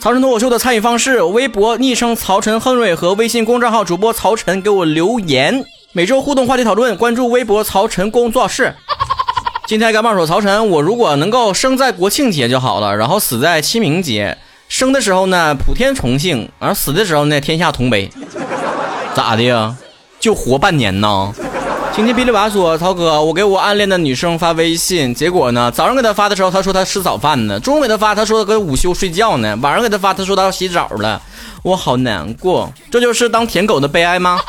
曹晨脱口秀的参与方式：微博昵称曹晨亨瑞和微信公众号主播曹晨给我留言，每周互动话题讨论。关注微博曹晨工作室。今天干嘛说曹晨，我如果能够生在国庆节就好了，然后死在清明节。生的时候呢，普天同庆；而死的时候呢，天下同悲。咋的呀？就活半年呢？今天哔哩吧说，曹哥，我给我暗恋的女生发微信，结果呢，早上给她发的时候，她说她吃早饭呢；中午给她发，她说搁午休睡觉呢；晚上给她发，她说她要洗澡了。我好难过，这就是当舔狗的悲哀吗？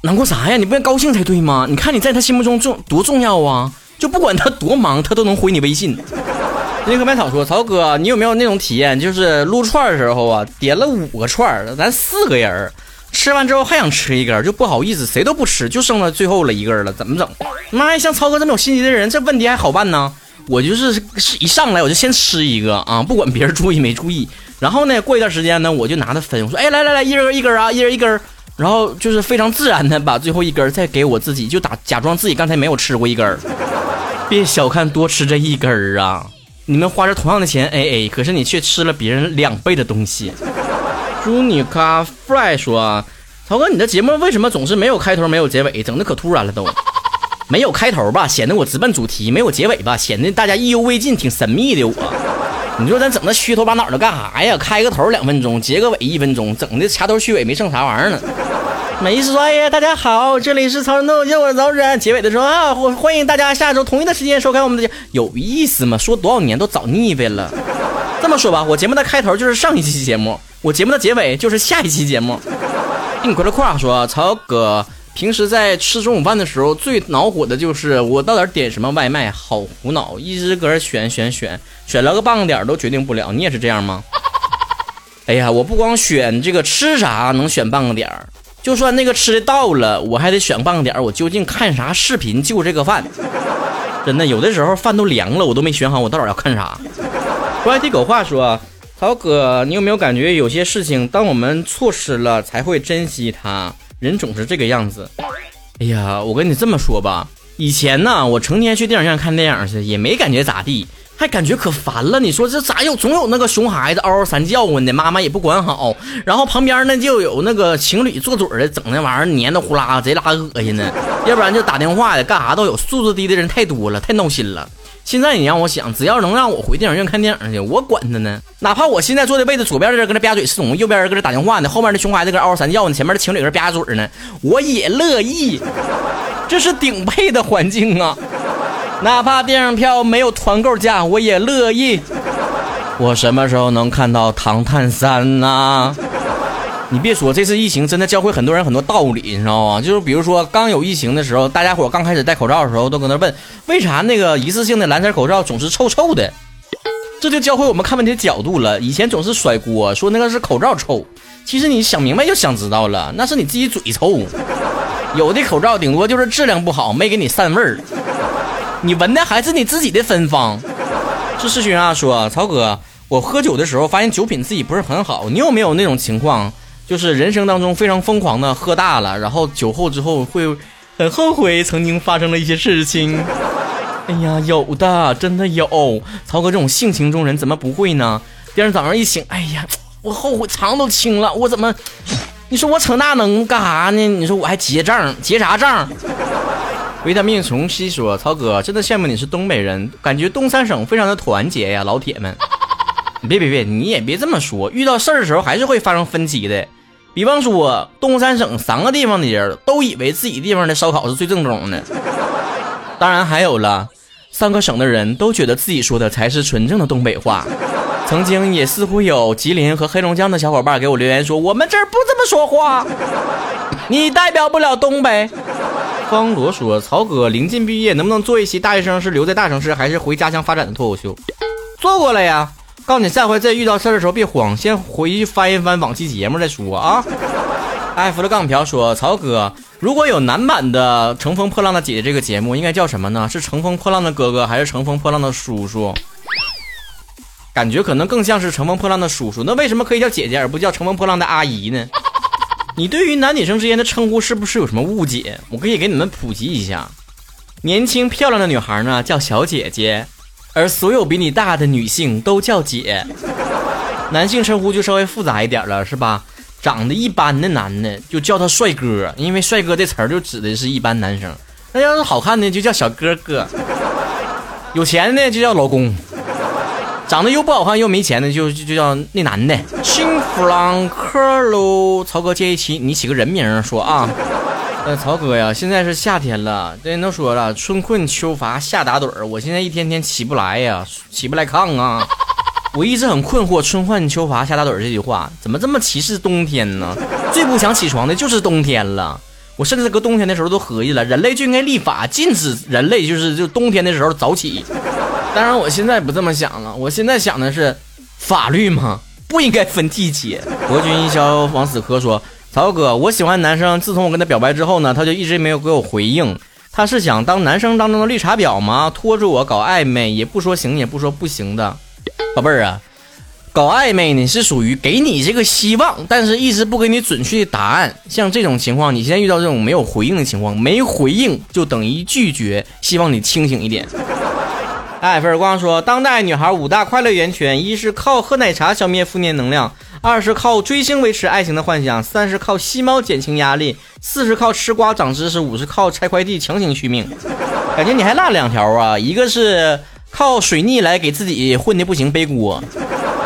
难过啥呀？你不应该高兴才对吗？你看你在她心目中重多重要啊！就不管她多忙，她都能回你微信。那个麦草说：“曹哥，你有没有那种体验？就是撸串的时候啊，点了五个串，咱四个人吃完之后还想吃一根，就不好意思，谁都不吃，就剩了最后了一根了，怎么整？妈呀，像超哥这么有心机的人，这问题还好办呢。我就是是一上来我就先吃一个啊，不管别人注意没注意。然后呢，过一段时间呢，我就拿他分，我说：哎，来来来，一人一根啊，一人一根。然后就是非常自然的把最后一根再给我自己，就打假装自己刚才没有吃过一根。”别小看多吃这一根儿啊！你们花着同样的钱 A A，可是你却吃了别人两倍的东西。朱尼卡 Fly 说：“曹哥，你的节目为什么总是没有开头、没有结尾，整的可突然了都？没有开头吧，显得我直奔主题；没有结尾吧，显得大家意犹未尽，挺神秘的。我，你说咱整那虚头巴脑的干啥呀？开个头两分钟，结个尾一分钟，整的掐头去尾，没剩啥玩意儿呢。”没意思说，哎呀，大家好，这里是曹仁豆，叫我曹仁。结尾的时候啊，欢欢迎大家下周同一的时间收看我们的节，有意思吗？说多少年都早腻歪了。这么说吧，我节目的开头就是上一期节目，我节目的结尾就是下一期节目。你快乐夸说，曹哥平时在吃中午饭的时候最恼火的就是我到底点什么外卖，好苦恼，一直搁这选选选，选了个半个点都决定不了。你也是这样吗？哎呀，我不光选这个吃啥能选半个点。就算那个吃的到了，我还得选半个点。我究竟看啥视频就这个饭？真的，有的时候饭都凉了，我都没选好我到底要看啥。关地狗话说，曹哥，你有没有感觉有些事情，当我们错失了，才会珍惜它？人总是这个样子。哎呀，我跟你这么说吧，以前呢，我成天去电影院看电影去，也没感觉咋地。还感觉可烦了，你说这咋有总有那个熊孩子嗷嗷三叫唤的，妈妈也不管好，然后旁边呢就有那个情侣坐嘴的，整那玩意儿黏的呼啦，贼拉恶心呢。要不然就打电话的，干啥都有，素质低的人太多了，太闹心了。现在你让我想，只要能让我回电影院看电影去，我管他呢。哪怕我现在坐的位置，左边的人搁那吧嘴是懂，右边人搁这打电话呢，后面的熊孩子搁嗷嗷三叫呢，前面的情侣搁吧嘴呢，我也乐意。这是顶配的环境啊。哪怕电影票没有团购价，我也乐意。我什么时候能看到《唐探三》呢？你别说，这次疫情真的教会很多人很多道理，你知道吗？就是比如说，刚有疫情的时候，大家伙刚开始戴口罩的时候，都搁那问，为啥那个一次性的蓝色口罩总是臭臭的？这就教会我们看问题的角度了。以前总是甩锅，说那个是口罩臭，其实你想明白就想知道了，那是你自己嘴臭。有的口罩顶多就是质量不好，没给你散味儿。你闻的还是你自己的芬芳。是世勋啊，说曹哥，我喝酒的时候发现酒品自己不是很好。你有没有那种情况，就是人生当中非常疯狂的喝大了，然后酒后之后会很后悔曾经发生的一些事情？哎呀，有的，真的有。曹哥这种性情中人怎么不会呢？第二天早上一醒，哎呀，我后悔肠都青了，我怎么？你说我扯那能干啥呢？你说我还结账，结啥账？维他命从西说：“曹哥，真的羡慕你是东北人，感觉东三省非常的团结呀，老铁们。别别别，你也别这么说，遇到事儿的时候还是会发生分歧的。比方说，东三省三个地方的人都以为自己地方的烧烤是最正宗的。当然还有了，三个省的人都觉得自己说的才是纯正的东北话。曾经也似乎有吉林和黑龙江的小伙伴给我留言说，我们这儿不这么说话，你代表不了东北。”方罗说：“曹哥，临近毕业，能不能做一期大学生是留在大城市还是回家乡发展的脱口秀？做过了呀。告诉你，下回再遇到事儿的时候别慌，先回去翻一翻往期节目再说啊。”艾弗的杠瓢说：“曹哥，如果有男版的《乘风破浪的姐姐》这个节目，应该叫什么呢？是乘风破浪的哥哥还是乘风破浪的叔叔？感觉可能更像是乘风破浪的叔叔。那为什么可以叫姐姐而不叫乘风破浪的阿姨呢？”你对于男女生之间的称呼是不是有什么误解？我可以给你们普及一下：年轻漂亮的女孩呢叫小姐姐，而所有比你大的女性都叫姐。男性称呼就稍微复杂一点了，是吧？长得一般的男的就叫他帅哥，因为帅哥这词儿就指的是一般男生。那要是好看的就叫小哥哥，有钱的就叫老公，长得又不好看又没钱的就就叫那男的。新弗朗克喽，曹哥建议起你起个人名说啊。呃，曹哥呀，现在是夏天了，这人都说了，春困秋乏夏打盹儿，我现在一天天起不来呀，起不来炕啊。我一直很困惑“春困秋乏夏打盹”这句话怎么这么歧视冬天呢？最不想起床的就是冬天了。我甚至搁冬天的时候都合计了，人类就应该立法禁止人类就是就冬天的时候早起。当然，我现在不这么想了。我现在想的是，法律嘛，不应该分季节。国军一消王死磕说：“曹哥，我喜欢男生，自从我跟他表白之后呢，他就一直没有给我回应。他是想当男生当中的绿茶婊吗？拖着我搞暧昧，也不说行，也不说不行的。”宝贝儿啊，搞暧昧呢是属于给你这个希望，但是一直不给你准确的答案。像这种情况，你现在遇到这种没有回应的情况，没回应就等于拒绝。希望你清醒一点。艾菲尔光说，当代女孩五大快乐源泉：一是靠喝奶茶消灭负面能量，二是靠追星维持爱情的幻想，三是靠吸猫减轻压力，四是靠吃瓜长知识，五是靠拆快递强行续命。感觉你还落两条啊，一个是。靠水逆来给自己混的不行背锅，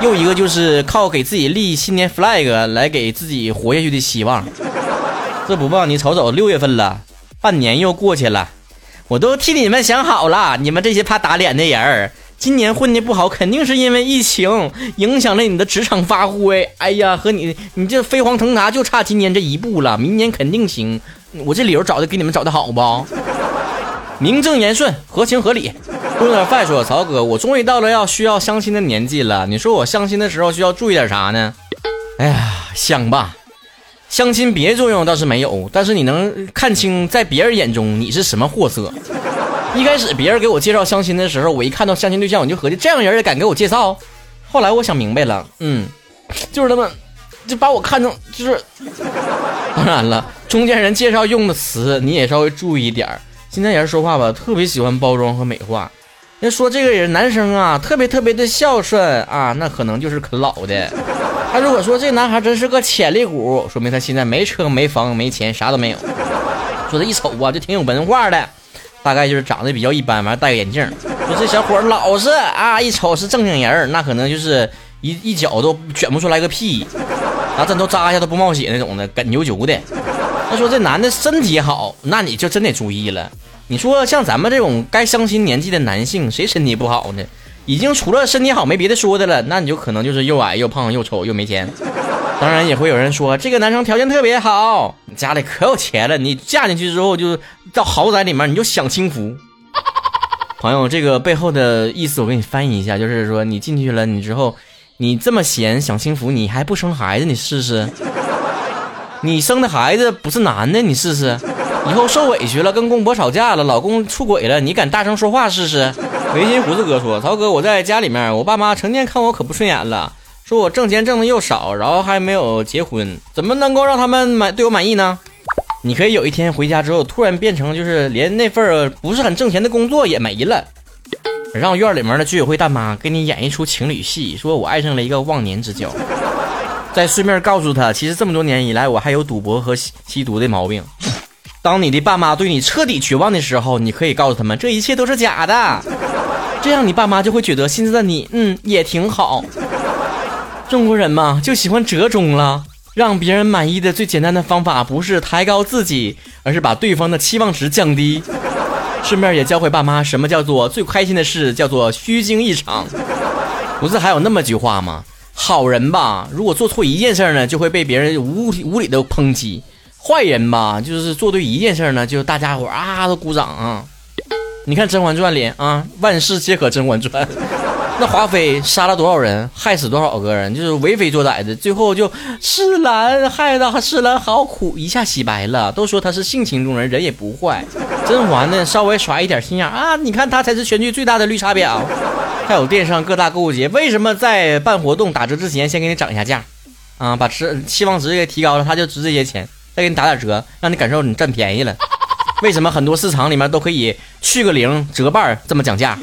又一个就是靠给自己立新年 flag 来给自己活下去的希望。这不吧，你瞅瞅，六月份了，半年又过去了，我都替你们想好了，你们这些怕打脸的人儿，今年混的不好，肯定是因为疫情影响了你的职场发挥。哎呀，和你你这飞黄腾达就差今年这一步了，明年肯定行。我这理由找的给你们找的好不？名正言顺，合情合理。有点饭说，曹哥，我终于到了要需要相亲的年纪了。你说我相亲的时候需要注意点啥呢？哎呀，想吧，相亲别作用倒是没有，但是你能看清在别人眼中你是什么货色。一开始别人给我介绍相亲的时候，我一看到相亲对象，我就合计这样人也敢给我介绍。后来我想明白了，嗯，就是他们就把我看成就是。当然了，中间人介绍用的词你也稍微注意一点儿。现在人说话吧，特别喜欢包装和美化。人说这个人男生啊，特别特别的孝顺啊，那可能就是啃老的。他如果说这男孩真是个潜力股，说明他现在没车没房没钱，啥都没有。说他一瞅啊，就挺有文化的，大概就是长得比较一般，完了戴个眼镜。说这小伙老实啊，一瞅是正经人儿，那可能就是一一脚都卷不出来个屁，拿针头扎一下都不冒血那种的，梗啾啾的。他说这男的身体好，那你就真得注意了。你说像咱们这种该相亲年纪的男性，谁身体不好呢？已经除了身体好没别的说的了，那你就可能就是又矮又胖又丑又没钱。当然也会有人说这个男生条件特别好，家里可有钱了，你嫁进去之后就到豪宅里面你就享清福。朋友，这个背后的意思我给你翻译一下，就是说你进去了，你之后你这么闲享清福，你还不生孩子，你试试。你生的孩子不是男的，你试试。以后受委屈了，跟公婆吵架了，老公出轨了，你敢大声说话试试？维新胡子哥说：“曹哥，我在家里面，我爸妈成天看我可不顺眼了，说我挣钱挣的又少，然后还没有结婚，怎么能够让他们满对我满意呢？你可以有一天回家之后，突然变成就是连那份不是很挣钱的工作也没了，让院里面的居委会大妈给你演一出情侣戏，说我爱上了一个忘年之交，再顺便告诉他，其实这么多年以来，我还有赌博和吸吸毒的毛病。”当你的爸妈对你彻底绝望的时候，你可以告诉他们这一切都是假的，这样你爸妈就会觉得现在的你，嗯，也挺好。中国人嘛，就喜欢折中了，让别人满意的最简单的方法不是抬高自己，而是把对方的期望值降低。顺便也教会爸妈什么叫做最开心的事，叫做虚惊一场。不是还有那么句话吗？好人吧，如果做错一件事呢，就会被别人无无理的抨击。坏人吧，就是做对一件事呢，就大家伙啊都鼓掌啊。你看《甄嬛传》里啊，万事皆可《甄嬛传》，那华妃杀了多少人，害死多少个人，就是为非作歹的，最后就施兰害得施兰好苦，一下洗白了。都说他是性情中人，人也不坏。甄嬛呢，稍微耍一点心眼啊，你看他才是全剧最大的绿茶婊。还有电商各大购物节，为什么在办活动打折之前先给你涨一下价啊？把值期望值给提高了，他就值这些钱。再给你打点折，让你感受你占便宜了。为什么很多市场里面都可以去个零折半这么讲价？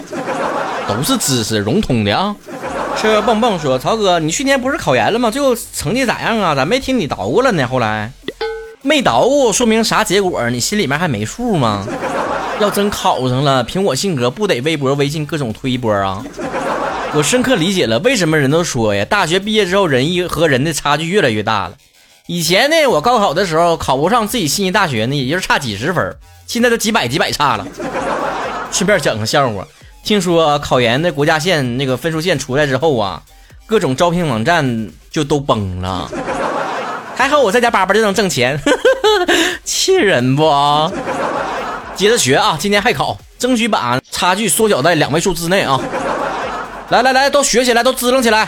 都是知识融通的啊！这蹦蹦说：“曹哥，你去年不是考研了吗？最后成绩咋样啊？咋没听你捣鼓了呢？后来没捣鼓，说明啥结果？你心里面还没数吗？要真考上了，凭我性格，不得微博、微信各种推一波啊！我深刻理解了为什么人都说呀，大学毕业之后，人一和人的差距越来越大了。以前呢，我高考的时候考不上自己心仪大学呢，也就是差几十分，现在都几百几百差了。顺便讲个笑话。”听说考研的国家线那个分数线出来之后啊，各种招聘网站就都崩了。还好我在家叭叭就能挣钱，气人不？接着学啊，今天还考，争取把差距缩小在两位数之内啊！来来来，都学起来，都支棱起来。